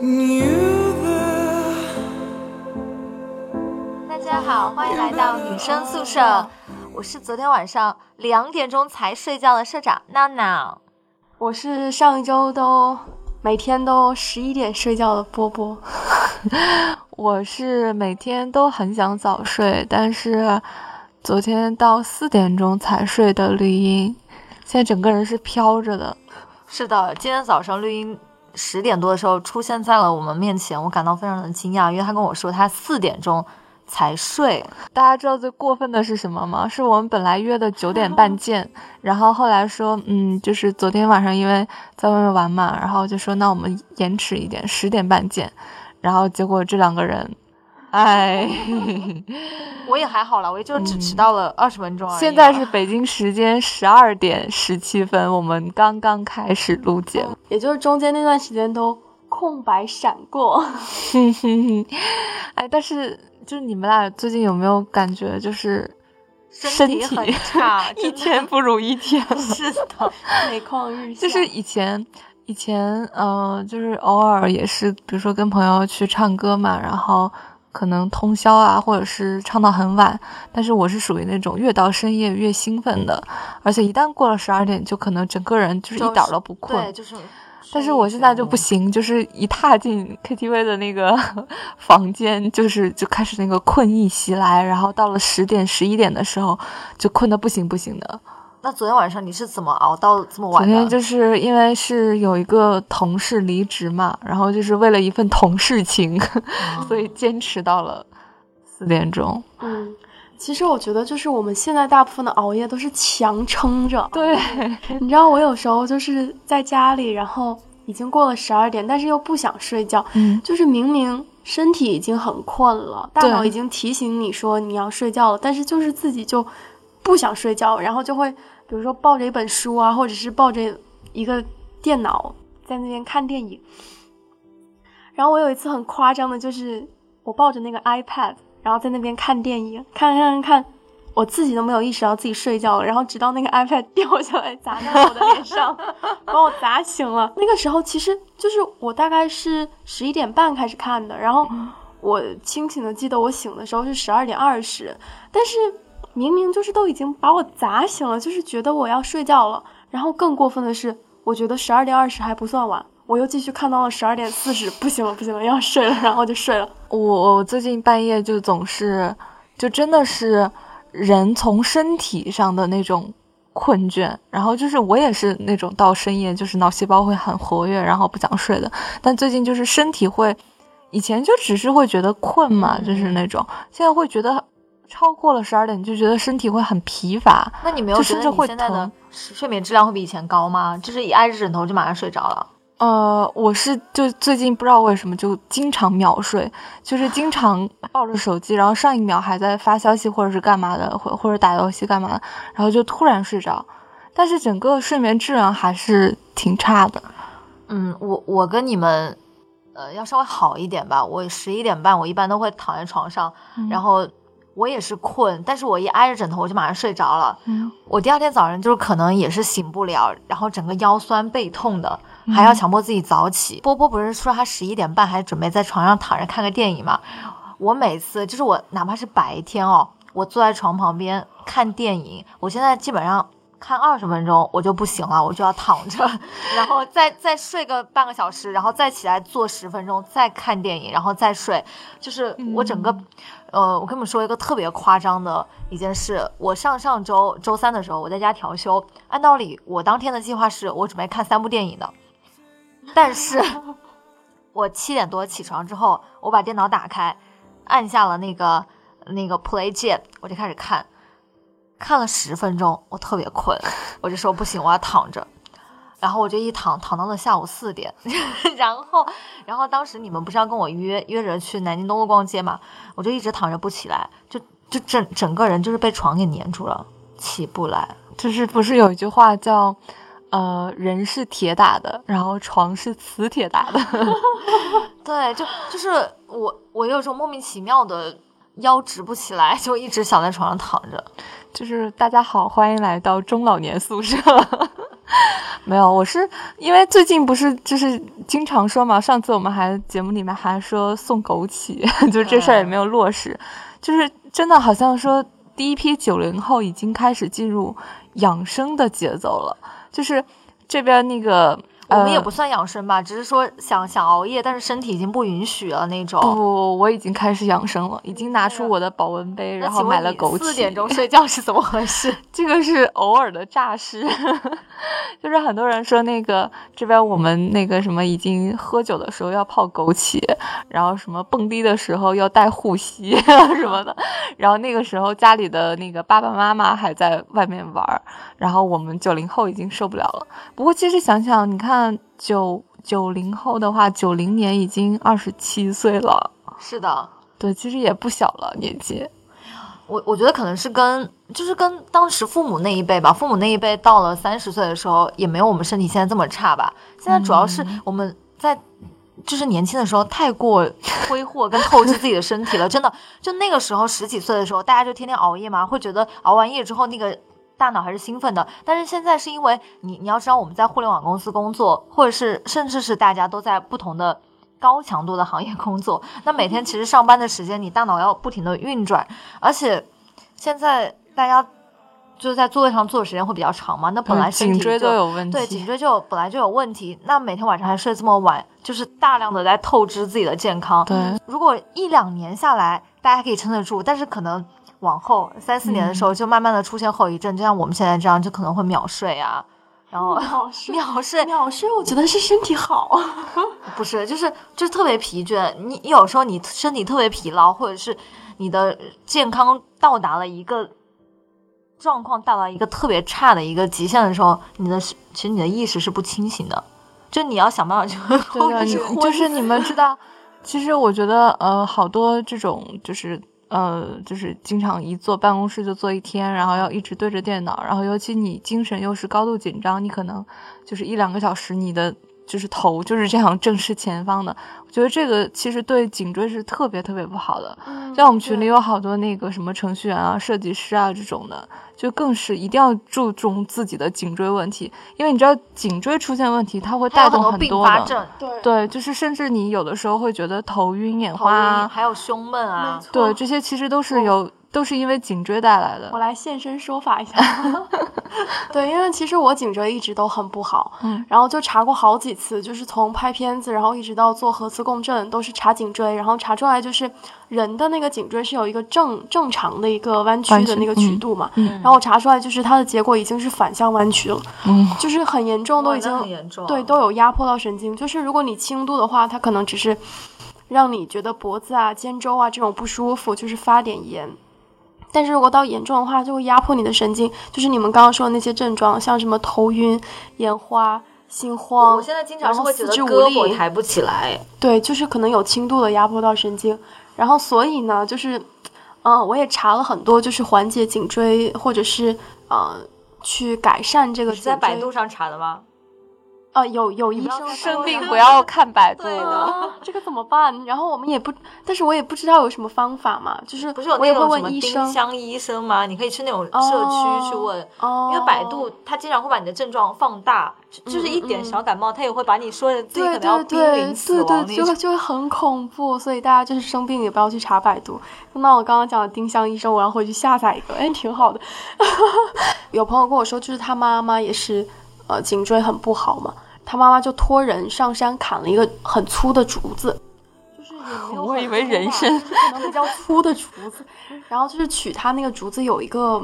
大家好，欢迎来到女生宿舍。我是昨天晚上两点钟才睡觉的社长闹闹。我是上一周都每天都十一点睡觉的波波。我是每天都很想早睡，但是昨天到四点钟才睡的绿茵。现在整个人是飘着的。是的，今天早上绿茵十点多的时候出现在了我们面前，我感到非常的惊讶，因为他跟我说他四点钟才睡。大家知道最过分的是什么吗？是我们本来约的九点半见，然后后来说，嗯，就是昨天晚上因为在外面玩嘛，然后就说那我们延迟一点，十点半见。然后结果这两个人。哎，我也还好了，我也就只迟到了二十分钟而已。现在是北京时间十二点十七分，我们刚刚开始录节目，也就是中间那段时间都空白闪过。哎，但是就是你们俩最近有没有感觉，就是身体很差，一天不如一天？是的，每况愈下。就是以前，以前，嗯，就是偶尔也是，比如说跟朋友去唱歌嘛，然后。可能通宵啊，或者是唱到很晚，但是我是属于那种越到深夜越兴奋的，而且一旦过了十二点，就可能整个人就是一点都不困。对，就是。但是我现在就不行，就是一踏进 KTV 的那个 房间，就是就开始那个困意袭来，然后到了十点、十一点的时候，就困得不行不行的。那昨天晚上你是怎么熬到这么晚的？昨天就是因为是有一个同事离职嘛，然后就是为了一份同事情，所以坚持到了四点钟。嗯，其实我觉得就是我们现在大部分的熬夜都是强撑着。对，你知道我有时候就是在家里，然后已经过了十二点，但是又不想睡觉。嗯，就是明明身体已经很困了，大脑已经提醒你说你要睡觉了，但是就是自己就。不想睡觉，然后就会，比如说抱着一本书啊，或者是抱着一个电脑在那边看电影。然后我有一次很夸张的，就是我抱着那个 iPad，然后在那边看电影，看看看，我自己都没有意识到自己睡觉了。然后直到那个 iPad 掉下来砸在我的脸上，把我砸醒了。那个时候其实就是我大概是十一点半开始看的，然后我清醒的记得我醒的时候是十二点二十，但是。明明就是都已经把我砸醒了，就是觉得我要睡觉了。然后更过分的是，我觉得十二点二十还不算晚，我又继续看到了十二点四十，不行了，不行了，要睡了，然后就睡了。我我最近半夜就总是，就真的是人从身体上的那种困倦，然后就是我也是那种到深夜就是脑细胞会很活跃，然后不想睡的。但最近就是身体会，以前就只是会觉得困嘛，就是那种，现在会觉得。超过了十二点，你就觉得身体会很疲乏。那你没有觉得你现在的睡眠质量会比以前高吗？就是一挨着枕头就马上睡着了。呃，我是就最近不知道为什么就经常秒睡，就是经常抱着手机，然后上一秒还在发消息或者是干嘛的，或或者打游戏干嘛的，然后就突然睡着。但是整个睡眠质量还是挺差的。嗯，我我跟你们，呃，要稍微好一点吧。我十一点半我一般都会躺在床上，然后。我也是困，但是我一挨着枕头我就马上睡着了。嗯，我第二天早上就是可能也是醒不了，然后整个腰酸背痛的，还要强迫自己早起。波波不是说他十一点半还准备在床上躺着看个电影吗？我每次就是我哪怕是白天哦，我坐在床旁边看电影，我现在基本上。看二十分钟我就不行了，我就要躺着，然后再再睡个半个小时，然后再起来坐十分钟，再看电影，然后再睡。就是我整个，呃，我跟你们说一个特别夸张的一件事。我上上周周三的时候，我在家调休，按道理我当天的计划是我准备看三部电影的，但是 我七点多起床之后，我把电脑打开，按下了那个那个 play 键，我就开始看。看了十分钟，我特别困，我就说不行，我要躺着。然后我就一躺躺到了下午四点，然后，然后当时你们不是要跟我约约着去南京东路逛街嘛？我就一直躺着不起来，就就整整个人就是被床给粘住了，起不来。就是不是有一句话叫，呃，人是铁打的，然后床是磁铁打的。对，就就是我我有种莫名其妙的腰直不起来，就一直想在床上躺着。就是大家好，欢迎来到中老年宿舍。没有，我是因为最近不是就是经常说嘛，上次我们还节目里面还说送枸杞，就这事儿也没有落实，就是真的好像说第一批九零后已经开始进入养生的节奏了，就是这边那个。我们也不算养生吧，只是说想想熬夜，但是身体已经不允许了那种。不不，我已经开始养生了，已经拿出我的保温杯，然后买了枸杞。四点钟 睡觉是怎么回事？这个是偶尔的诈尸，就是很多人说那个这边我们那个什么已经喝酒的时候要泡枸杞，然后什么蹦迪的时候要带护膝什么的，然后那个时候家里的那个爸爸妈妈还在外面玩，然后我们九零后已经受不了了。不过其实想想，你看。九九零后的话，九零年已经二十七岁了。是的，对，其实也不小了年纪。我我觉得可能是跟就是跟当时父母那一辈吧，父母那一辈到了三十岁的时候，也没有我们身体现在这么差吧。现在主要是我们在就是年轻的时候太过挥霍跟透支自己的身体了，真的。就那个时候十几岁的时候，大家就天天熬夜嘛，会觉得熬完夜之后那个。大脑还是兴奋的，但是现在是因为你，你要知道我们在互联网公司工作，或者是甚至是大家都在不同的高强度的行业工作，那每天其实上班的时间，你大脑要不停的运转，而且现在大家就是在座位上坐的时间会比较长嘛，那本来颈椎就有问题，对，颈椎就本来就有问题，那每天晚上还睡这么晚，就是大量的在透支自己的健康。对，如果一两年下来，大家可以撑得住，但是可能。往后三四年的时候，就慢慢的出现后遗症，就像我们现在这样，就可能会秒睡啊，然后秒睡秒睡秒睡，我觉得是身体好，不是，就是就是特别疲倦。你有时候你身体特别疲劳，或者是你的健康到达了一个状况，到达一个特别差的一个极限的时候，你的其实你的意识是不清醒的，就你要想办法去控制。就是你们知道，其实我觉得呃，好多这种就是。呃，就是经常一坐办公室就坐一天，然后要一直对着电脑，然后尤其你精神又是高度紧张，你可能就是一两个小时，你的就是头就是这样正视前方的。我觉得这个其实对颈椎是特别特别不好的。像我们群里有好多那个什么程序员啊、设计师啊这种的。就更是一定要注重自己的颈椎问题，因为你知道颈椎出现问题，它会带动很多的，对对，就是甚至你有的时候会觉得头晕眼花，还有胸闷啊，对，这些其实都是有。都是因为颈椎带来的。我来现身说法一下。对，因为其实我颈椎一直都很不好，嗯，然后就查过好几次，就是从拍片子，然后一直到做核磁共振，都是查颈椎，然后查出来就是人的那个颈椎是有一个正正常的一个弯曲的那个曲度嘛，然后我查出来就是它的结果已经是反向弯曲了，嗯，就是很严重，都已经很严重对都有压迫到神经，就是如果你轻度的话，它可能只是让你觉得脖子啊、肩周啊这种不舒服，就是发点炎。但是如果到严重的话，就会压迫你的神经，就是你们刚刚说的那些症状，像什么头晕、眼花、心慌。我现在经常是会觉得胳膊抬不起来。对，就是可能有轻度的压迫到神经。然后所以呢，就是，嗯，我也查了很多，就是缓解颈椎或者是呃去改善这个。是在百度上查的吗？啊，有有医生生病不要看百度的，这个怎么办？然后我们也不，但是我也不知道有什么方法嘛，就是不是有那种什么丁香医生吗？你可以去那种社区去问，因为百度它经常会把你的症状放大，就是一点小感冒，它也会把你说的自己可能要濒临死亡那种，就就会很恐怖。所以大家就是生病也不要去查百度。那我刚刚讲的丁香医生，我要回去下载一个，哎，挺好的。有朋友跟我说，就是他妈妈也是。呃，颈椎很不好嘛，他妈妈就托人上山砍了一个很粗的竹子，就是也没有。我以为人参，可能比较粗的竹子，然后就是取它那个竹子有一个，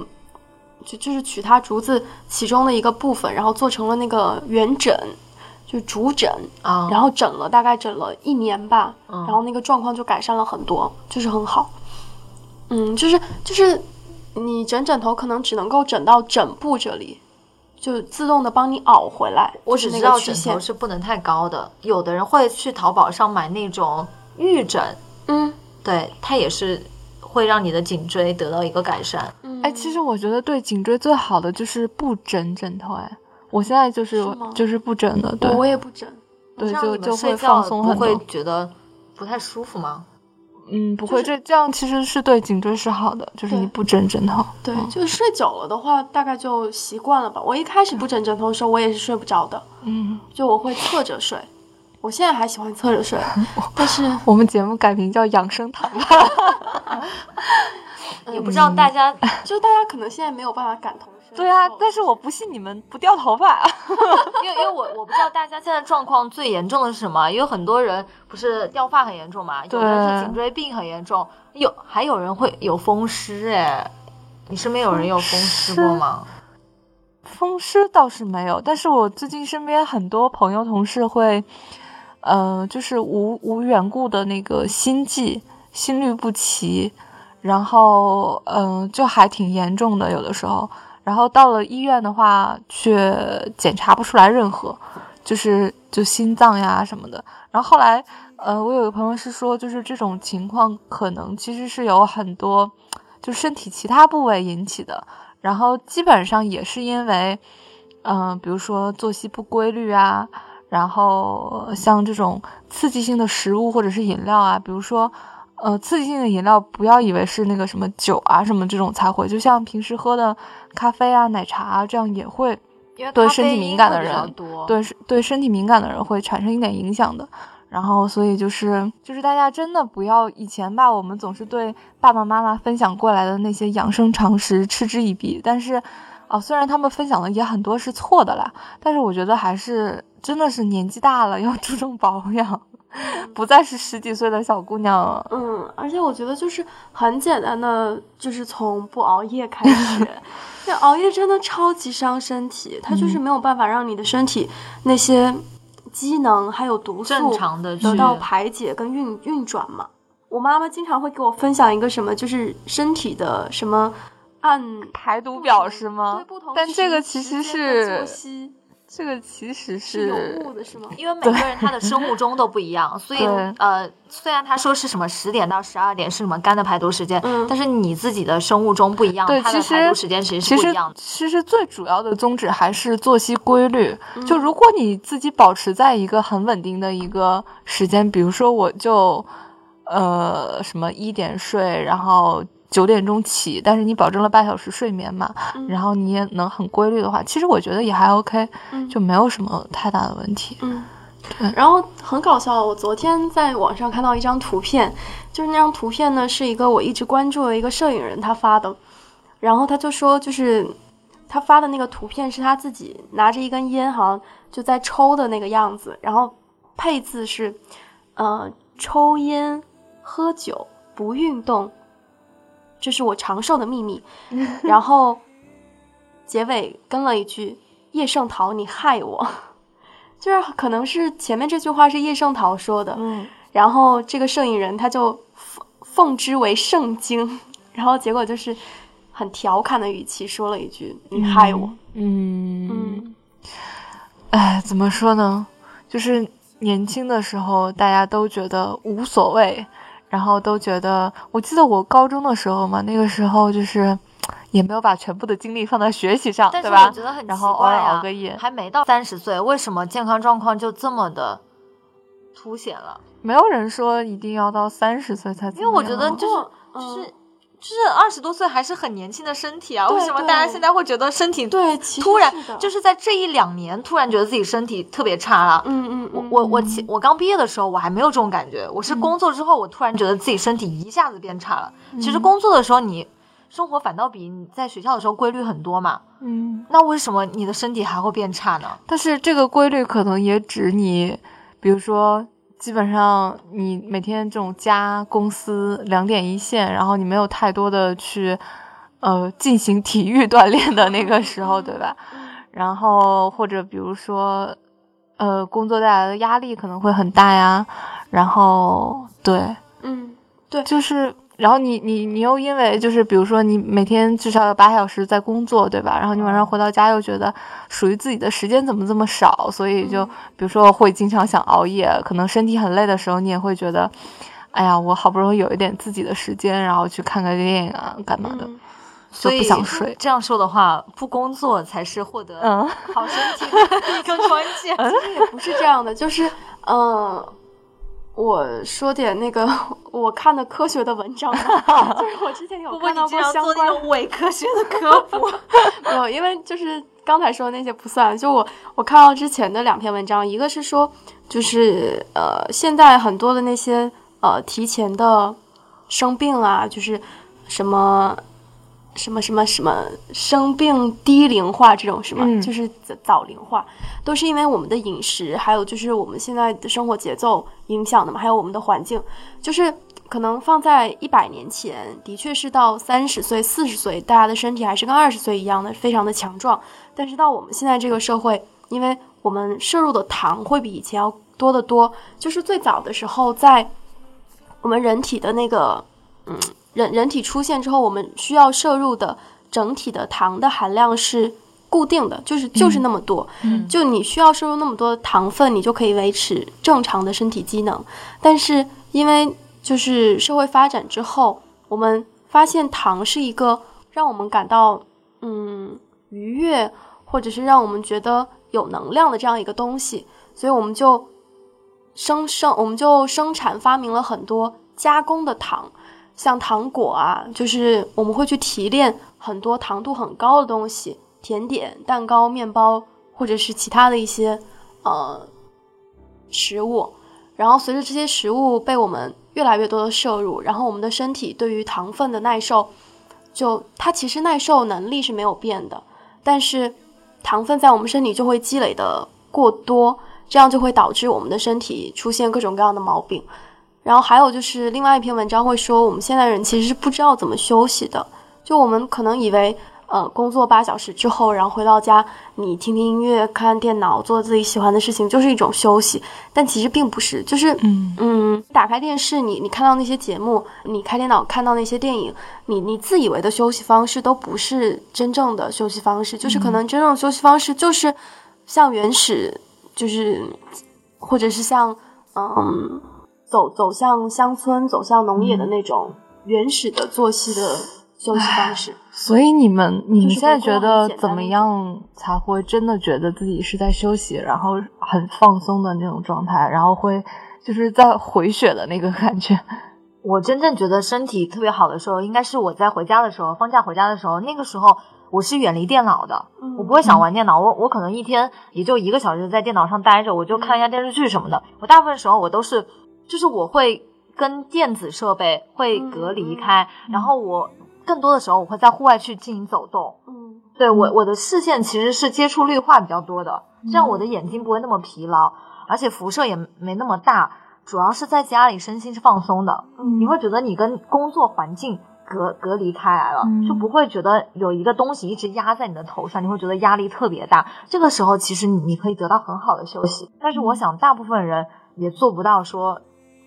就就是取它竹子其中的一个部分，然后做成了那个圆枕，就竹枕啊，然后枕了大概枕了一年吧，然后那个状况就改善了很多，就是很好。嗯，就是就是你枕枕头可能只能够枕到枕部这里。就自动的帮你熬回来。我只知道枕头是不能太高的，有的人会去淘宝上买那种玉枕，嗯，对，它也是会让你的颈椎得到一个改善。哎，其实我觉得对颈椎最好的就是不枕枕头。哎，我现在就是就是不枕的，对，我也不枕，对，就就会放松很多。会觉得不太舒服吗？嗯，不会，这这样其实是对颈椎是好的，就是你不枕枕头。对，就是睡久了的话，大概就习惯了吧。我一开始不枕枕头的时候，我也是睡不着的。嗯，就我会侧着睡，我现在还喜欢侧着睡，但是 我们节目改名叫养生堂吧。也不知道大家，就大家可能现在没有办法感同。对啊，但是我不信你们不掉头发，因为因为我我不知道大家现在状况最严重的是什么，因为很多人不是掉发很严重嘛，有的是颈椎病很严重，有还有人会有风湿哎，你身边有人有风湿过吗？风湿倒是没有，但是我最近身边很多朋友同事会，呃，就是无无缘故的那个心悸、心律不齐，然后嗯，就还挺严重的，有的时候。然后到了医院的话，却检查不出来任何，就是就心脏呀什么的。然后后来，呃，我有个朋友是说，就是这种情况可能其实是有很多，就身体其他部位引起的。然后基本上也是因为，嗯，比如说作息不规律啊，然后像这种刺激性的食物或者是饮料啊，比如说。呃，刺激性的饮料不要以为是那个什么酒啊什么这种才会，就像平时喝的咖啡啊、奶茶啊，这样也会对身体敏感的人，对对身体敏感的人会产生一点影响的。然后，所以就是就是大家真的不要以前吧，我们总是对爸爸妈妈分享过来的那些养生常识嗤之以鼻。但是，哦，虽然他们分享的也很多是错的啦，但是我觉得还是真的是年纪大了要 注重保养。不再是十几岁的小姑娘了。嗯，而且我觉得就是很简单的，就是从不熬夜开始。那熬夜真的超级伤身体，它就是没有办法让你的身体那些机能还有毒素正常的得到排解跟运运转嘛。我妈妈经常会给我分享一个什么，就是身体的什么按排毒表是吗？对，不同但这个其实是。这个其实是有误的，是吗？因为每个人他的生物钟都不一样，所以呃，虽然他说是什么十点到十二点是什么肝的排毒时间，但是你自己的生物钟不一样，对，它的排毒时间其实是不一样的。其实最主要的宗旨还是作息规律。就如果你自己保持在一个很稳定的一个时间，比如说我就呃什么一点睡，然后。九点钟起，但是你保证了半小时睡眠嘛，然后你也能很规律的话，其实我觉得也还 OK，就没有什么太大的问题。嗯，对。然后很搞笑，我昨天在网上看到一张图片，就是那张图片呢是一个我一直关注的一个摄影人他发的，然后他就说，就是他发的那个图片是他自己拿着一根烟，好像就在抽的那个样子，然后配字是，呃，抽烟喝酒不运动。这是我长寿的秘密，然后结尾跟了一句“叶圣陶，你害我”，就是可能是前面这句话是叶圣陶说的，嗯，然后这个摄影人他就奉奉之为圣经，然后结果就是很调侃的语气说了一句“你害我”，嗯嗯，哎，怎么说呢？就是年轻的时候大家都觉得无所谓。然后都觉得，我记得我高中的时候嘛，那个时候就是 也没有把全部的精力放在学习上，对吧？然后偶尔熬个夜，还没到三十岁，为什么健康状况就这么的凸显了？没有人说一定要到三十岁才，因为我觉得就是就是。就是二十多岁还是很年轻的身体啊，为什么大家现在会觉得身体对突然就是在这一两年突然觉得自己身体特别差了？嗯嗯，我我我我刚毕业的时候我还没有这种感觉，我是工作之后我突然觉得自己身体一下子变差了。其实工作的时候你生活反倒比你在学校的时候规律很多嘛。嗯，那为什么你的身体还会变差呢？但是这个规律可能也指你，比如说。基本上，你每天这种加公司两点一线，然后你没有太多的去，呃，进行体育锻炼的那个时候，对吧？然后或者比如说，呃，工作带来的压力可能会很大呀。然后，对，嗯，对，就是。然后你你你又因为就是比如说你每天至少有八小时在工作，对吧？然后你晚上回到家又觉得属于自己的时间怎么这么少，所以就比如说会经常想熬夜，可能身体很累的时候，你也会觉得，哎呀，我好不容易有一点自己的时间，然后去看个电影啊，干嘛的，所以不想睡。这样说的话，不工作才是获得好身体的一个关键。其实也不是这样的，就是嗯。我说点那个 我看的科学的文章，就是我之前有看到过相关伪科学的科普。有，因为就是刚才说的那些不算，就我我看到之前的两篇文章，一个是说，就是呃，现在很多的那些呃提前的生病啊，就是什么。什么什么什么生病低龄化这种什么？就是早龄化，都是因为我们的饮食，还有就是我们现在的生活节奏影响的嘛，还有我们的环境。就是可能放在一百年前，的确是到三十岁、四十岁，大家的身体还是跟二十岁一样的，非常的强壮。但是到我们现在这个社会，因为我们摄入的糖会比以前要多得多。就是最早的时候，在我们人体的那个，嗯。人人体出现之后，我们需要摄入的整体的糖的含量是固定的，就是就是那么多。嗯，就你需要摄入那么多糖分，你就可以维持正常的身体机能。但是因为就是社会发展之后，我们发现糖是一个让我们感到嗯愉悦，或者是让我们觉得有能量的这样一个东西，所以我们就生生我们就生产发明了很多加工的糖。像糖果啊，就是我们会去提炼很多糖度很高的东西，甜点、蛋糕、面包，或者是其他的一些呃食物。然后随着这些食物被我们越来越多的摄入，然后我们的身体对于糖分的耐受，就它其实耐受能力是没有变的，但是糖分在我们身体就会积累的过多，这样就会导致我们的身体出现各种各样的毛病。然后还有就是另外一篇文章会说，我们现在人其实是不知道怎么休息的。就我们可能以为，呃，工作八小时之后，然后回到家，你听听音乐、看电脑、做自己喜欢的事情，就是一种休息。但其实并不是，就是嗯嗯，打开电视，你你看到那些节目，你开电脑看到那些电影，你你自以为的休息方式都不是真正的休息方式。就是可能真正的休息方式就是像原始，就是或者是像嗯。走走向乡村，走向农业的那种原始的作息的休息方式。所以你们你们现在觉得怎么样才会真的觉得自己是在休息，然后很放松的那种状态，然后会就是在回血的那个感觉？我真正觉得身体特别好的时候，应该是我在回家的时候，放假回家的时候，那个时候我是远离电脑的，我不会想玩电脑，我我可能一天也就一个小时在电脑上待着，我就看一下电视剧什么的。我大部分时候我都是。就是我会跟电子设备会隔离开，然后我更多的时候我会在户外去进行走动。嗯，对我我的视线其实是接触绿化比较多的，这样我的眼睛不会那么疲劳，而且辐射也没那么大。主要是在家里身心是放松的，你会觉得你跟工作环境隔隔离开来了，就不会觉得有一个东西一直压在你的头上，你会觉得压力特别大。这个时候其实你可以得到很好的休息，但是我想大部分人也做不到说。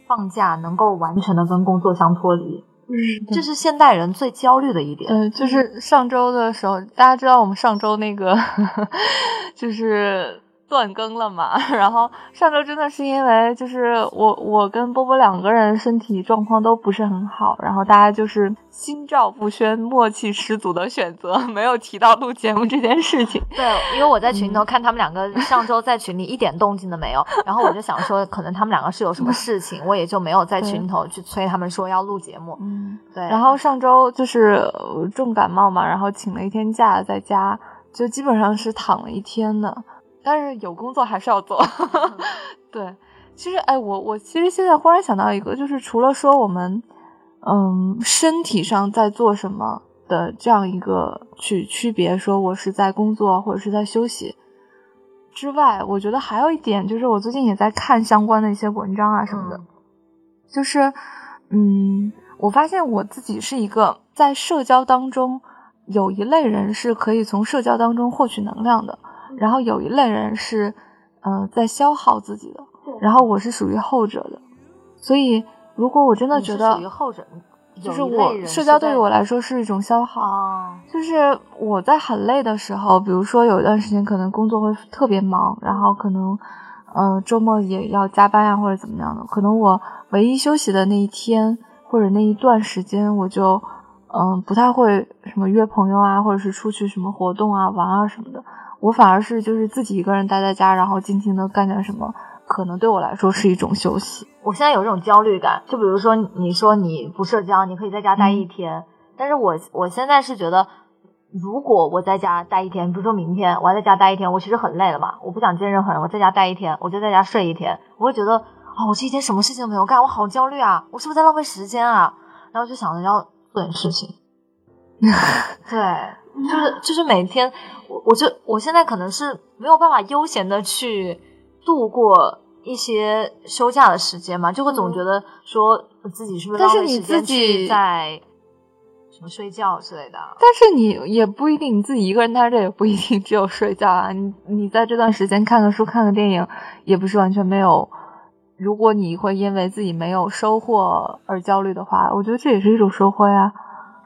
放假能够完全的跟工作相脱离，嗯，这是现代人最焦虑的一点。嗯，就是上周的时候，大家知道我们上周那个，就是。断更了嘛？然后上周真的是因为就是我我跟波波两个人身体状况都不是很好，然后大家就是心照不宣、默契十足的选择，没有提到录节目这件事情。对，因为我在群头看他们两个上周在群里一点动静都没有，然后我就想说可能他们两个是有什么事情，我也就没有在群头去催他们说要录节目。嗯，对。然后上周就是重感冒嘛，然后请了一天假在家，就基本上是躺了一天的。但是有工作还是要做，对。其实，哎，我我其实现在忽然想到一个，就是除了说我们，嗯，身体上在做什么的这样一个去区别，说我是在工作或者是在休息之外，我觉得还有一点，就是我最近也在看相关的一些文章啊什么的，就是，嗯，我发现我自己是一个在社交当中有一类人是可以从社交当中获取能量的。然后有一类人是，呃，在消耗自己的，然后我是属于后者的，所以如果我真的觉得属于后者，就是我社交对于我来说是一种消耗，就是我在很累的时候，比如说有一段时间可能工作会特别忙，然后可能，呃，周末也要加班呀或者怎么样的，可能我唯一休息的那一天或者那一段时间，我就，嗯，不太会什么约朋友啊，或者是出去什么活动啊玩啊什么的。我反而是就是自己一个人待在家，然后静静的干点什么可能对我来说是一种休息。我现在有这种焦虑感，就比如说你说你不社交，你可以在家待一天，但是我我现在是觉得，如果我在家待一天，比如说明天我要在家待一天，我其实很累了嘛，我不想见任何人，我在家待一天，我就在家睡一天，我会觉得啊，我这一天什么事情都没有干，我好焦虑啊，我是不是在浪费时间啊？然后就想着要做点事情。对，就是就是每天，我我就我现在可能是没有办法悠闲的去度过一些休假的时间嘛，就会总觉得说自己是不是浪费时间去在什么睡觉之类的。但是你也不一定，你自己一个人待着也不一定只有睡觉啊。你你在这段时间看个书、看个电影，也不是完全没有。如果你会因为自己没有收获而焦虑的话，我觉得这也是一种收获呀。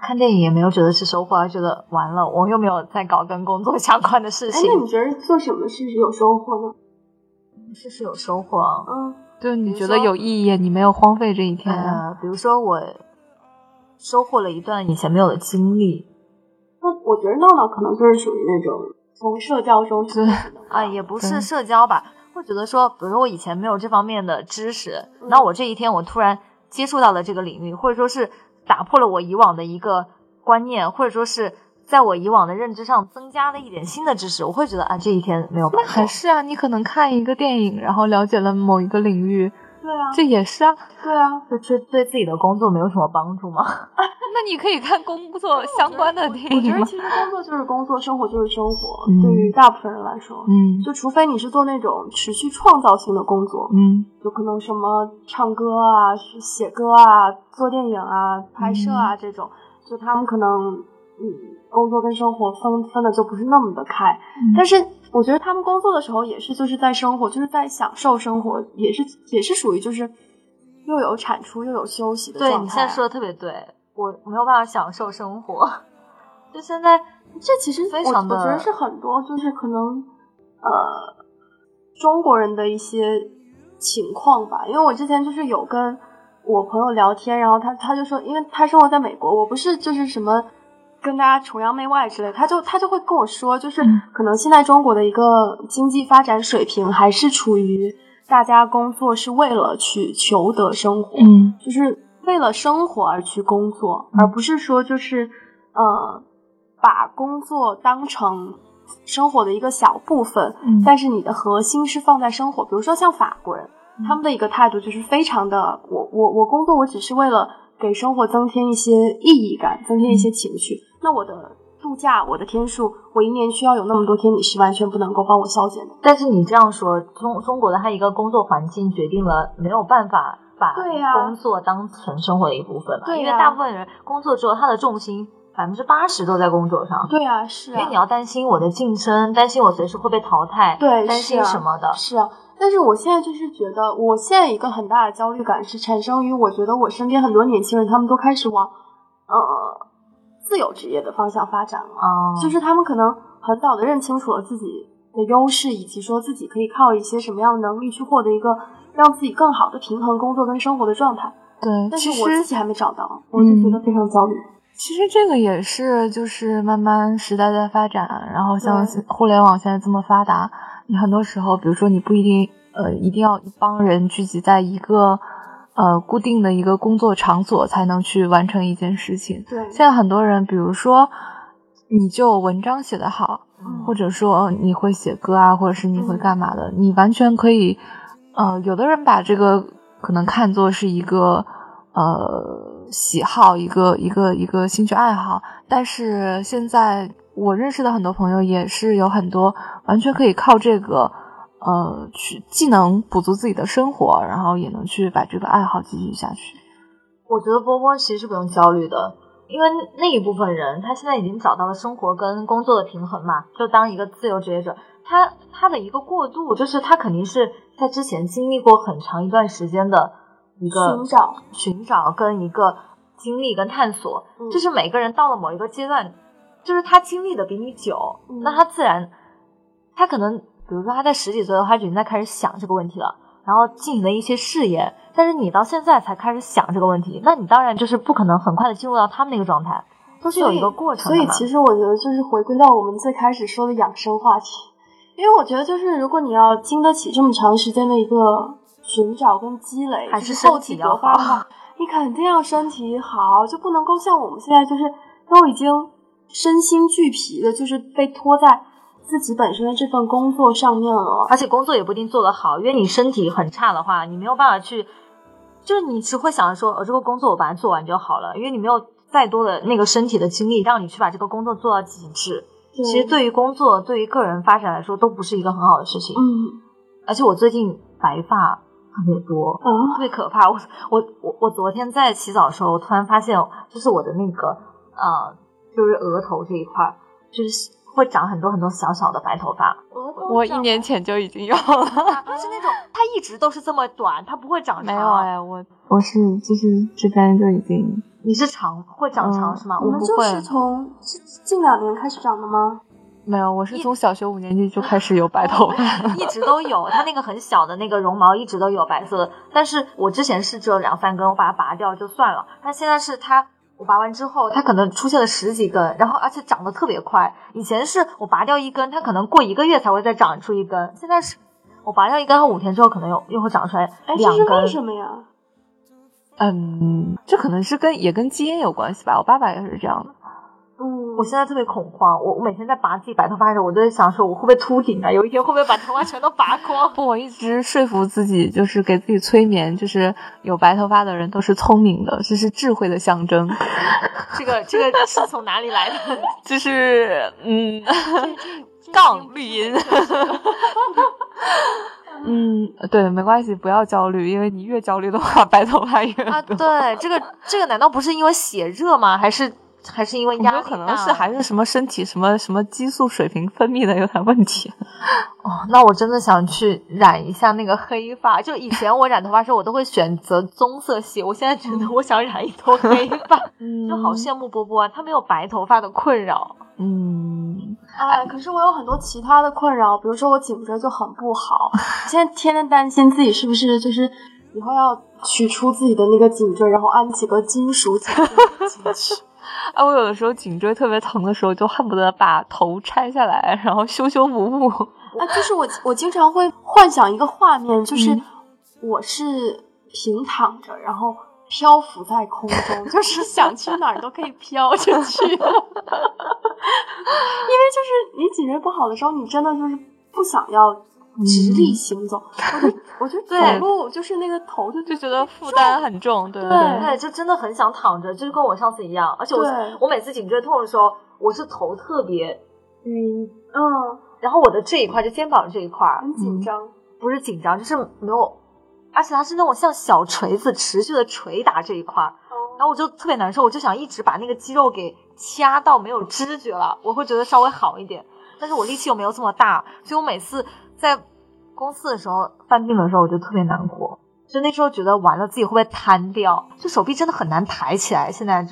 看电影也没有觉得是收获，而觉得完了，我又没有在搞跟工作 相关的事情。那你觉得做什么事是有收获呢？事是有收获，嗯，对，你觉得有意义，你没有荒废这一天啊。比如说，我收获了一段以前没有的经历。那我觉得闹闹可能就是属于那种从社交中学的啊，也不是社交吧，会觉得说，比如说我以前没有这方面的知识，那我这一天我突然接触到了这个领域，或者说是。打破了我以往的一个观念，或者说是在我以往的认知上增加了一点新的知识，我会觉得啊，这一天没有。那还是啊，你可能看一个电影，然后了解了某一个领域。对啊，这也是啊，对啊，这这对自己的工作没有什么帮助吗？那你可以看工作相关的电影。我觉得其实工作就是工作，生活就是生活。对于大部分人来说，嗯，就除非你是做那种持续创造性的工作，嗯，就可能什么唱歌啊、写歌啊、做电影啊、拍摄啊这种，就他们可能嗯，工作跟生活分分的就不是那么的开，但是。我觉得他们工作的时候也是，就是在生活，就是在享受生活，也是也是属于就是又有产出又有休息的状态。对你现在说的特别对，我没有办法享受生活。就现在，这其实非常的，我觉得是很多就是可能呃中国人的一些情况吧。因为我之前就是有跟我朋友聊天，然后他他就说，因为他生活在美国，我不是就是什么。跟大家崇洋媚外之类，他就他就会跟我说，就是可能现在中国的一个经济发展水平还是处于大家工作是为了去求得生活，嗯，就是为了生活而去工作，而不是说就是呃把工作当成生活的一个小部分，但是你的核心是放在生活。比如说像法国人，他们的一个态度就是非常的，我我我工作我只是为了给生活增添一些意义感，增添一些情趣。那我的度假，我的天数，我一年需要有那么多天，你是完全不能够帮我消减的。但是你这样说，中中国的它一个工作环境决定了没有办法把工作当成生活的一部分了。对因为大部分人工作之后，他的重心百分之八十都在工作上。对啊，是。因为你要担心我的晋升，担心我随时会被淘汰，对，担心什么的。是啊，但是我现在就是觉得，我现在一个很大的焦虑感是产生于，我觉得我身边很多年轻人，他们都开始往，呃。自由职业的方向发展了，就是他们可能很早的认清楚了自己的优势，以及说自己可以靠一些什么样的能力去获得一个让自己更好的平衡工作跟生活的状态。对，但是我自己还没找到，我就觉得非常焦虑。其实这个也是，就是慢慢时代在发展，然后像互联网现在这么发达，你很多时候，比如说你不一定呃一定要一帮人聚集在一个。呃，固定的一个工作场所才能去完成一件事情。对，现在很多人，比如说，你就文章写得好，或者说你会写歌啊，或者是你会干嘛的，你完全可以。呃，有的人把这个可能看作是一个呃喜好，一个一个一个兴趣爱好。但是现在我认识的很多朋友也是有很多完全可以靠这个。呃，去既能补足自己的生活，然后也能去把这个爱好继续下去。我觉得波波其实是不用焦虑的，因为那一部分人他现在已经找到了生活跟工作的平衡嘛。就当一个自由职业者，他他的一个过渡，就是他肯定是在之前经历过很长一段时间的一个寻找、寻找跟一个经历跟探索。就是每个人到了某一个阶段，就是他经历的比你久，那他自然他可能。比如说他在十几岁的话，他就已经在开始想这个问题了，然后进行了一些试验。但是你到现在才开始想这个问题，那你当然就是不可能很快的进入到他们那个状态，都是有一个过程的。所以其实我觉得就是回归到我们最开始说的养生话题，因为我觉得就是如果你要经得起这么长时间的一个寻找跟积累，还是身体要好，你肯定要身体好，就不能够像我们现在就是都已经身心俱疲的，就是被拖在自己本身的这份工作上面了，而且工作也不一定做得好，因为你身体很差的话，你没有办法去，就是你只会想着说，呃，这个工作我把它做完就好了，因为你没有再多的那个身体的精力让你去把这个工作做到极致。其实对于工作，对于个人发展来说，都不是一个很好的事情。嗯，而且我最近白发特别多，特别可怕。我我我我昨天在洗澡的时候，我突然发现，就是我的那个呃，就是额头这一块，就是会长很多很多小小的白头发。我一年前就已经有了，是那种它一直都是这么短，它不会长长。没有哎，我我是就是这边就已经。你是长会长长是吗？我们就是从近两年开始长的吗？没有，我是从小学五年级就开始有白头 发，一直都有。它那个很小的那个绒毛一直都有白色的，但是我之前是只有两三根，我把它拔掉就算了。但现在是它，我拔完之后，它可能出现了十几根，然后而且长得特别快。以前是我拔掉一根，它可能过一个月才会再长出一根，现在是我拔掉一根，它五天之后可能又又会长出来两根。为什么呀？嗯，这可能是跟也跟基因有关系吧。我爸爸也是这样的。嗯，我现在特别恐慌。我我每天在拔自己白头发的时候，我都在想说，我会不会秃顶啊？有一天会不会把头发全都拔光？不，我一直说服自己，就是给自己催眠，就是有白头发的人都是聪明的，这是智慧的象征。这个这个是从哪里来的？就是嗯，杠绿音。嗯，对，没关系，不要焦虑，因为你越焦虑的话，白头发越多。啊，对，这个这个难道不是因为血热吗？还是还是因为压力可能是还是什么身体什么什么激素水平分泌的有点问题。哦，那我真的想去染一下那个黑发。就以前我染头发时候，我都会选择棕色系，我现在觉得我想染一头黑发，就好羡慕波波啊，他没有白头发的困扰。嗯，哎，可是我有很多其他的困扰，比如说我颈椎就很不好，现在天天担心自己是不是就是以后要取出自己的那个颈椎，然后安几个金属颈椎进去。哎，我有的时候颈椎特别疼的时候，就恨不得把头拆下来，然后修修补补。啊，就是我我经常会幻想一个画面，就是我是平躺着，然后。漂浮在空中，就是 想去哪儿都可以飘着去。因为就是你颈椎不好的时候，你真的就是不想要直立行走。我就我就走路就是那个头就就觉得负担很重，对对对，就真的很想躺着，就是跟我上次一样。而且我我每次颈椎痛的时候，我是头特别晕，嗯，然后我的这一块就肩膀这一块很紧张，不是紧张，就是没有。而且它是那种像小锤子持续的捶打这一块，然后我就特别难受，我就想一直把那个肌肉给掐到没有知觉了，我会觉得稍微好一点。但是我力气又没有这么大，所以我每次在公司的时候犯病的时候，我就特别难过。就那时候觉得完了，自己会不会瘫掉？就手臂真的很难抬起来，现在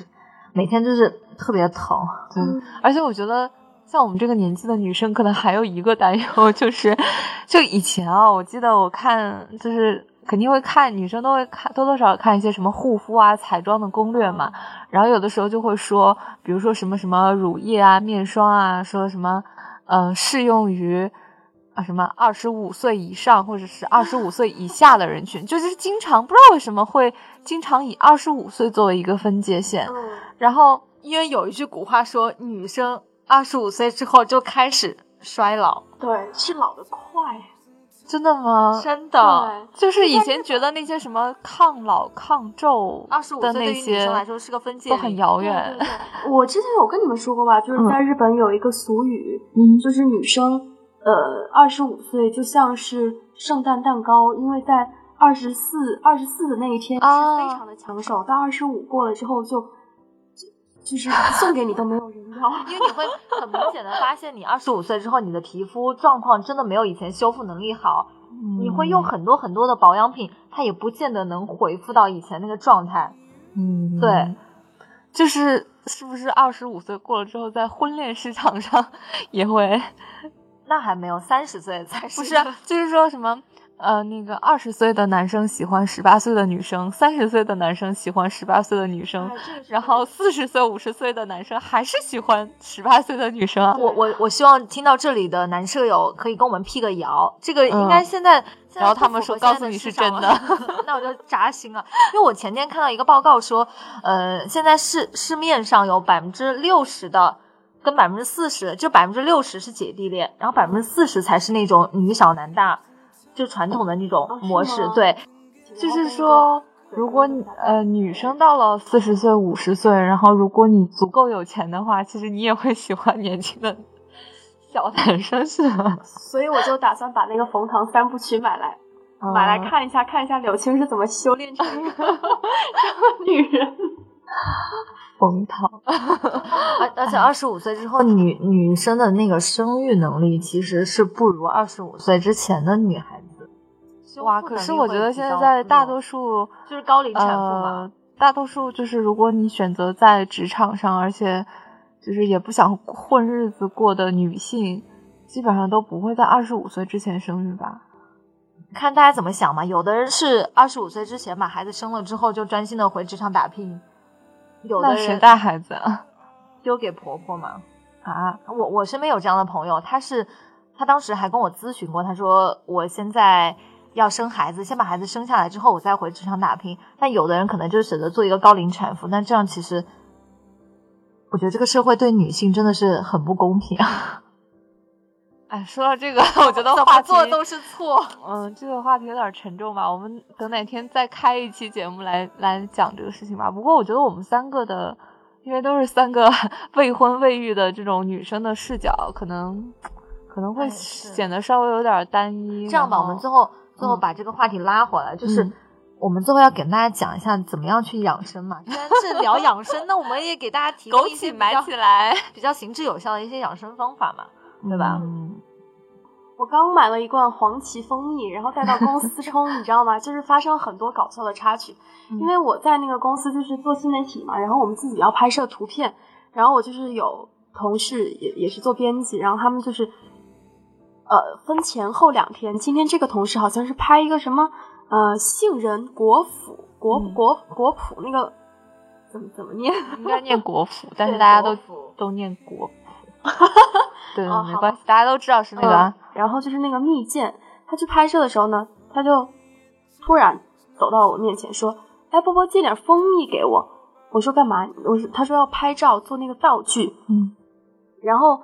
每天就是特别疼。嗯，而且我觉得像我们这个年纪的女生，可能还有一个担忧，就是就以前啊，我记得我看就是。肯定会看，女生都会看，多多少少看一些什么护肤啊、彩妆的攻略嘛。然后有的时候就会说，比如说什么什么乳液啊、面霜啊，说什么，嗯，适用于啊什么二十五岁以上或者是二十五岁以下的人群，就是经常不知道为什么会经常以二十五岁作为一个分界线。然后因为有一句古话说，女生二十五岁之后就开始衰老，对，是老的快。真的吗？真的，就是以前觉得那些什么抗老抗皱的那些，来说是个分界，都很遥远。我之前有跟你们说过吧，就是在日本有一个俗语，嗯就是女生呃二十五岁就像是圣诞蛋糕，因为在二十四二十四的那一天是非常的抢手，到二十五过了之后就。就是 送给你都没有人要，因为你会很明显的发现，你二十五岁之后，你的皮肤状况真的没有以前修复能力好。你会用很多很多的保养品，它也不见得能恢复到以前那个状态。嗯，对，就是是不是二十五岁过了之后，在婚恋市场上也会？那还没有三十岁才是不是，就是说什么？呃，那个二十岁的男生喜欢十八岁的女生，三十岁的男生喜欢十八岁的女生，然后四十岁、五十岁的男生还是喜欢十八岁的女生啊！我我我希望听到这里的男舍友可以跟我们辟个谣，这个应该现在，然后他们说告诉你是真的，那我就扎心了，因为我前天看到一个报告说，呃，现在市市面上有百分之六十的跟百分之四十，就百分之六十是姐弟恋，然后百分之四十才是那种女小男大。就传统的那种模式，对，就是说，如果呃女生到了四十岁、五十岁，然后如果你足够有钱的话，其实你也会喜欢年轻的小男生，是吗？所以我就打算把那个冯唐三部曲买来，买来看一下，看一下柳青是怎么修炼成一个这样的女人。冯唐，而而且二十五岁之后，女女生的那个生育能力其实是不如二十五岁之前的女孩子。哇！可是我觉得现在大多数就是高龄产妇嘛，大多数就是如果你选择在职场上，而且就是也不想混日子过的女性，基本上都不会在二十五岁之前生育吧？看大家怎么想嘛。有的人是二十五岁之前把孩子生了之后就专心的回职场打拼，有的人谁带孩子啊？丢给婆婆嘛？啊，我我身边有这样的朋友，他是他当时还跟我咨询过，他说我现在。要生孩子，先把孩子生下来之后，我再回职场打拼。但有的人可能就是选择做一个高龄产妇，但这样其实，我觉得这个社会对女性真的是很不公平啊！哎，说到这个，我觉得话 做都是错。嗯，这个话题有点沉重吧？我们等哪天再开一期节目来来讲这个事情吧。不过我觉得我们三个的，因为都是三个 未婚未育的这种女生的视角，可能可能会显得稍微有点单一。这样吧，我们最后。最后把这个话题拉回来，就是我们最后要给大家讲一下怎么样去养生嘛。既然是聊养生，那我们也给大家提供一些买起来比较行之有效的一些养生方法嘛，对吧？嗯。我刚买了一罐黄芪蜂蜜，然后带到公司冲，你知道吗？就是发生了很多搞笑的插曲，因为我在那个公司就是做新媒体嘛，然后我们自己要拍摄图片，然后我就是有同事也也是做编辑，然后他们就是。呃，分前后两天。今天这个同事好像是拍一个什么，呃，杏仁国府国国国谱那个，怎么怎么念？应该念国府，但是大家都都念国府。对，没关系，大家都知道是那个。然后就是那个蜜饯，他去拍摄的时候呢，他就突然走到我面前说：“哎，波波借点蜂蜜给我。”我说：“干嘛？”我说：“他说要拍照做那个道具。”嗯，然后。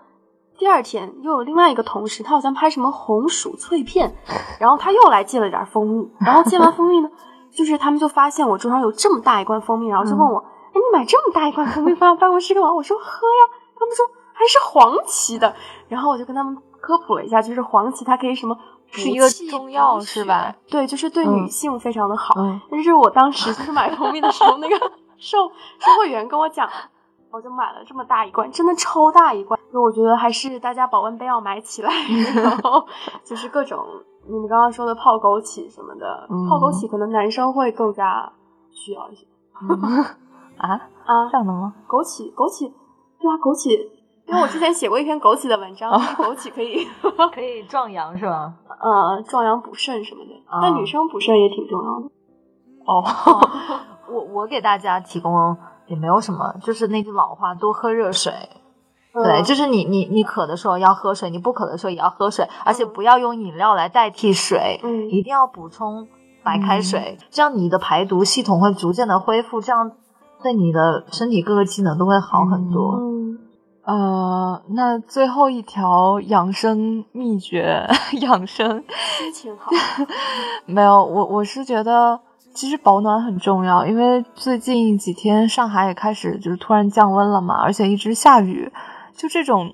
第二天又有另外一个同事，他好像拍什么红薯脆片，然后他又来借了点蜂蜜，然后借完蜂蜜呢，就是他们就发现我桌上有这么大一罐蜂蜜，然后就问我，哎，你买这么大一罐蜂蜜放办公室干嘛？我说喝呀，他们说还是黄芪的，然后我就跟他们科普了一下，就是黄芪它可以什么是一个中药是吧？对，就是对女性非常的好。但是我当时就是买蜂蜜的时候，那个 售售货员跟我讲。我就买了这么大一罐，真的超大一罐。就我觉得还是大家保温杯要买起来，然后就是各种你们刚刚说的泡枸杞什么的，泡枸杞可能男生会更加需要一些。啊啊，这样的吗？枸杞，枸杞，对啊，枸杞，因为我之前写过一篇枸杞的文章，枸杞可以 可以壮阳是吧？呃，壮阳补肾什么的，但女生补肾也挺重要的。哦，我我给大家提供。也没有什么，就是那句老话，多喝热水。对，就是你你你渴的时候要喝水，你不渴的时候也要喝水，而且不要用饮料来代替水，一定要补充白开水，这样你的排毒系统会逐渐的恢复，这样对你的身体各个机能都会好很多。嗯，呃，那最后一条养生秘诀，养生心情好，没有我我是觉得。其实保暖很重要，因为最近几天上海也开始就是突然降温了嘛，而且一直下雨，就这种，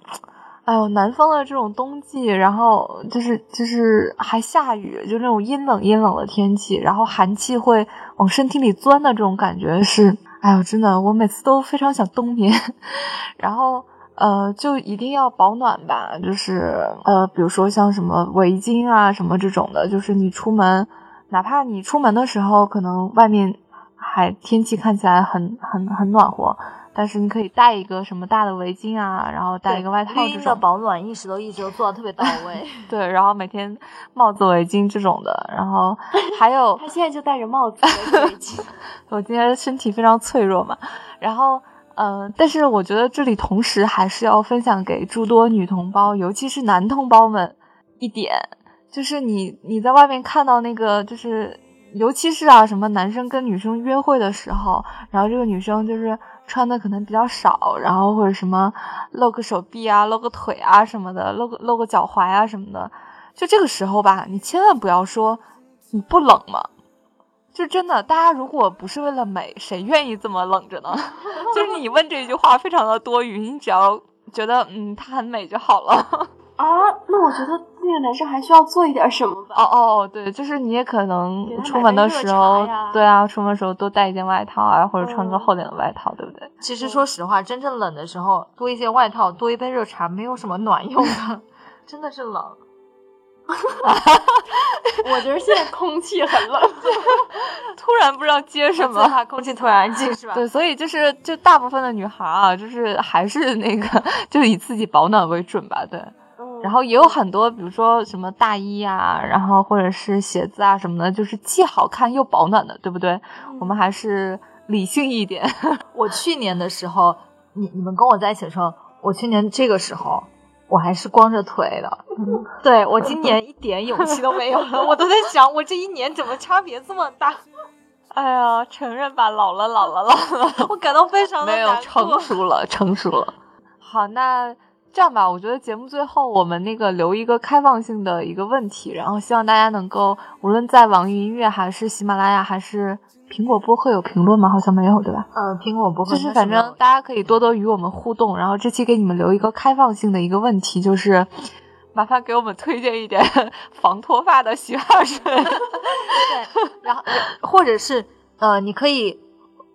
哎呦，南方的这种冬季，然后就是就是还下雨，就那种阴冷阴冷的天气，然后寒气会往身体里钻的这种感觉是，哎呦，真的，我每次都非常想冬眠，然后呃，就一定要保暖吧，就是呃，比如说像什么围巾啊什么这种的，就是你出门。哪怕你出门的时候，可能外面还天气看起来很很很暖和，但是你可以带一个什么大的围巾啊，然后带一个外套这种。保暖意识都一直都做的特别到 位。对，然后每天帽子、围巾这种的，然后还有 他现在就戴着帽子、围巾。我今天身体非常脆弱嘛，然后嗯，但是我觉得这里同时还是要分享给诸多女同胞，尤其是男同胞们一点，就是你你在外面看到那个就是。尤其是啊，什么男生跟女生约会的时候，然后这个女生就是穿的可能比较少，然后或者什么露个手臂啊、露个腿啊什么的，露个露个脚踝啊什么的，就这个时候吧，你千万不要说你不冷吗？就真的，大家如果不是为了美，谁愿意这么冷着呢？就是你问这句话非常的多余，你只要觉得嗯她很美就好了。啊，那我觉得那个男生还需要做一点什么吧？哦哦，对，就是你也可能出门的时候，对啊，出门时候多带一件外套啊，或者穿个厚点的外套，对不对？其实说实话，真正冷的时候，多一些外套，多一杯热茶，没有什么卵用的，真的是冷。我觉得现在空气很冷，突然不知道接什么，空气突然安静是吧？对，所以就是就大部分的女孩啊，就是还是那个，就以自己保暖为准吧，对。然后也有很多，比如说什么大衣啊，然后或者是鞋子啊什么的，就是既好看又保暖的，对不对？我们还是理性一点。我去年的时候，你你们跟我在一起的时候，我去年这个时候我还是光着腿的。对我今年一点勇气都没有了，我都在想，我这一年怎么差别这么大？哎呀，承认吧，老了，老了，老了，我感到非常的没有成熟了，成熟了。好，那。这样吧，我觉得节目最后我们那个留一个开放性的一个问题，然后希望大家能够无论在网易音乐还是喜马拉雅还是苹果播客有评论吗？好像没有，对吧？呃，苹果播客就是反正大家可以多多与我们互动。然后这期给你们留一个开放性的一个问题，就是 麻烦给我们推荐一点防脱发的洗发水。对，然后或者是呃，你可以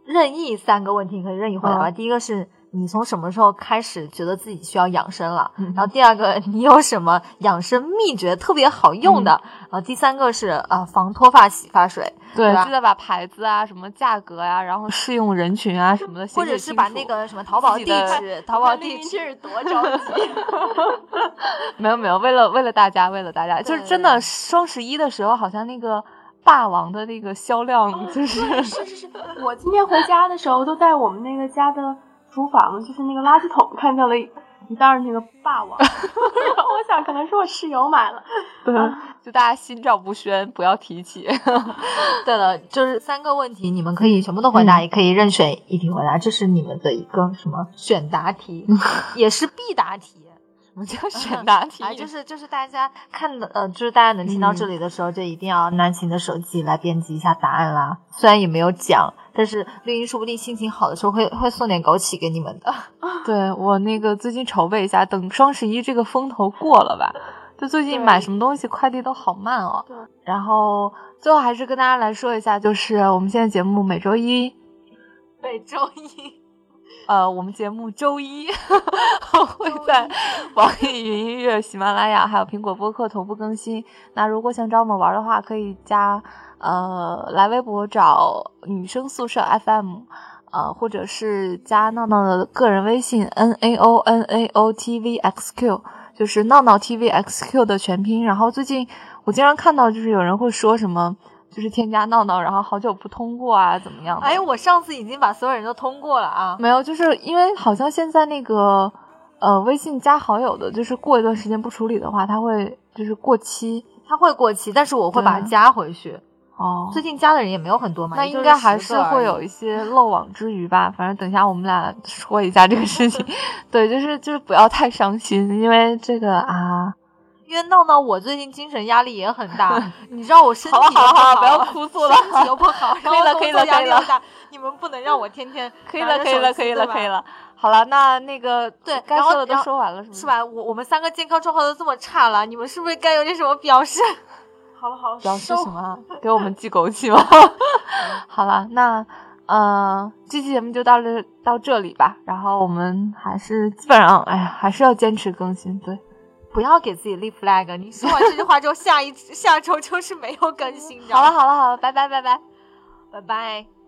任意三个问题，可以任意回答。第一个是。你从什么时候开始觉得自己需要养生了？然后第二个，你有什么养生秘诀特别好用的？然后第三个是啊，防脱发洗发水，对，记得把牌子啊、什么价格呀，然后适用人群啊什么的，或者是把那个什么淘宝地址，淘宝地址多着急。没有没有，为了为了大家，为了大家，就是真的双十一的时候，好像那个霸王的那个销量就是是是是，我今天回家的时候都带我们那个家的。厨房就是那个垃圾桶，看到了一袋那个霸王，我想可能是我室友买了。对，就大家心照不宣，不要提起。对了，就是三个问题，你们可以全部都回答，也可以任选一题回答，这是你们的一个什么选答题，也是必答题。什么叫选答题？啊就是就是大家看的，呃，就是大家能听到这里的时候，就一定要拿起你的手机来编辑一下答案啦。虽然也没有讲。但是绿茵说不定心情好的时候会会送点枸杞给你们的。对我那个最近筹备一下，等双十一这个风头过了吧。就最近买什么东西快递都好慢哦。对。然后最后还是跟大家来说一下，就是我们现在节目每周一，每周一，呃，我们节目周一 会在网易云音乐、喜马拉雅还有苹果播客同步更新。那如果想找我们玩的话，可以加。呃，来微博找女生宿舍 FM，呃，或者是加闹闹的个人微信 N A O N A O T V X Q，就是闹闹 T V X Q 的全拼。然后最近我经常看到，就是有人会说什么，就是添加闹闹，然后好久不通过啊，怎么样？哎，我上次已经把所有人都通过了啊。没有，就是因为好像现在那个呃微信加好友的，就是过一段时间不处理的话，它会就是过期，它会过期，但是我会把它加回去。哦，最近加的人也没有很多嘛，那应该还是会有一些漏网之鱼吧。反正等一下我们俩说一下这个事情。对，就是就是不要太伤心，因为这个啊，因为闹闹我最近精神压力也很大，你知道我身体好了好了，不要哭诉了，身体又不好，可以了可以了可以了，你们不能让我天天可以了可以了可以了可以了。好了，那那个对该说的都说完了是吗？是吧？我我们三个健康状况都这么差了，你们是不是该有点什么表示？好了好了，表示什么？给我们寄枸杞吗？好了，那呃，这期节目就到这到这里吧。然后我们还是基本上，哎呀，还是要坚持更新。对，不要给自己立 flag。你说完这句话之后，下一下周就是没有更新。好了好了好了，拜拜拜拜拜拜。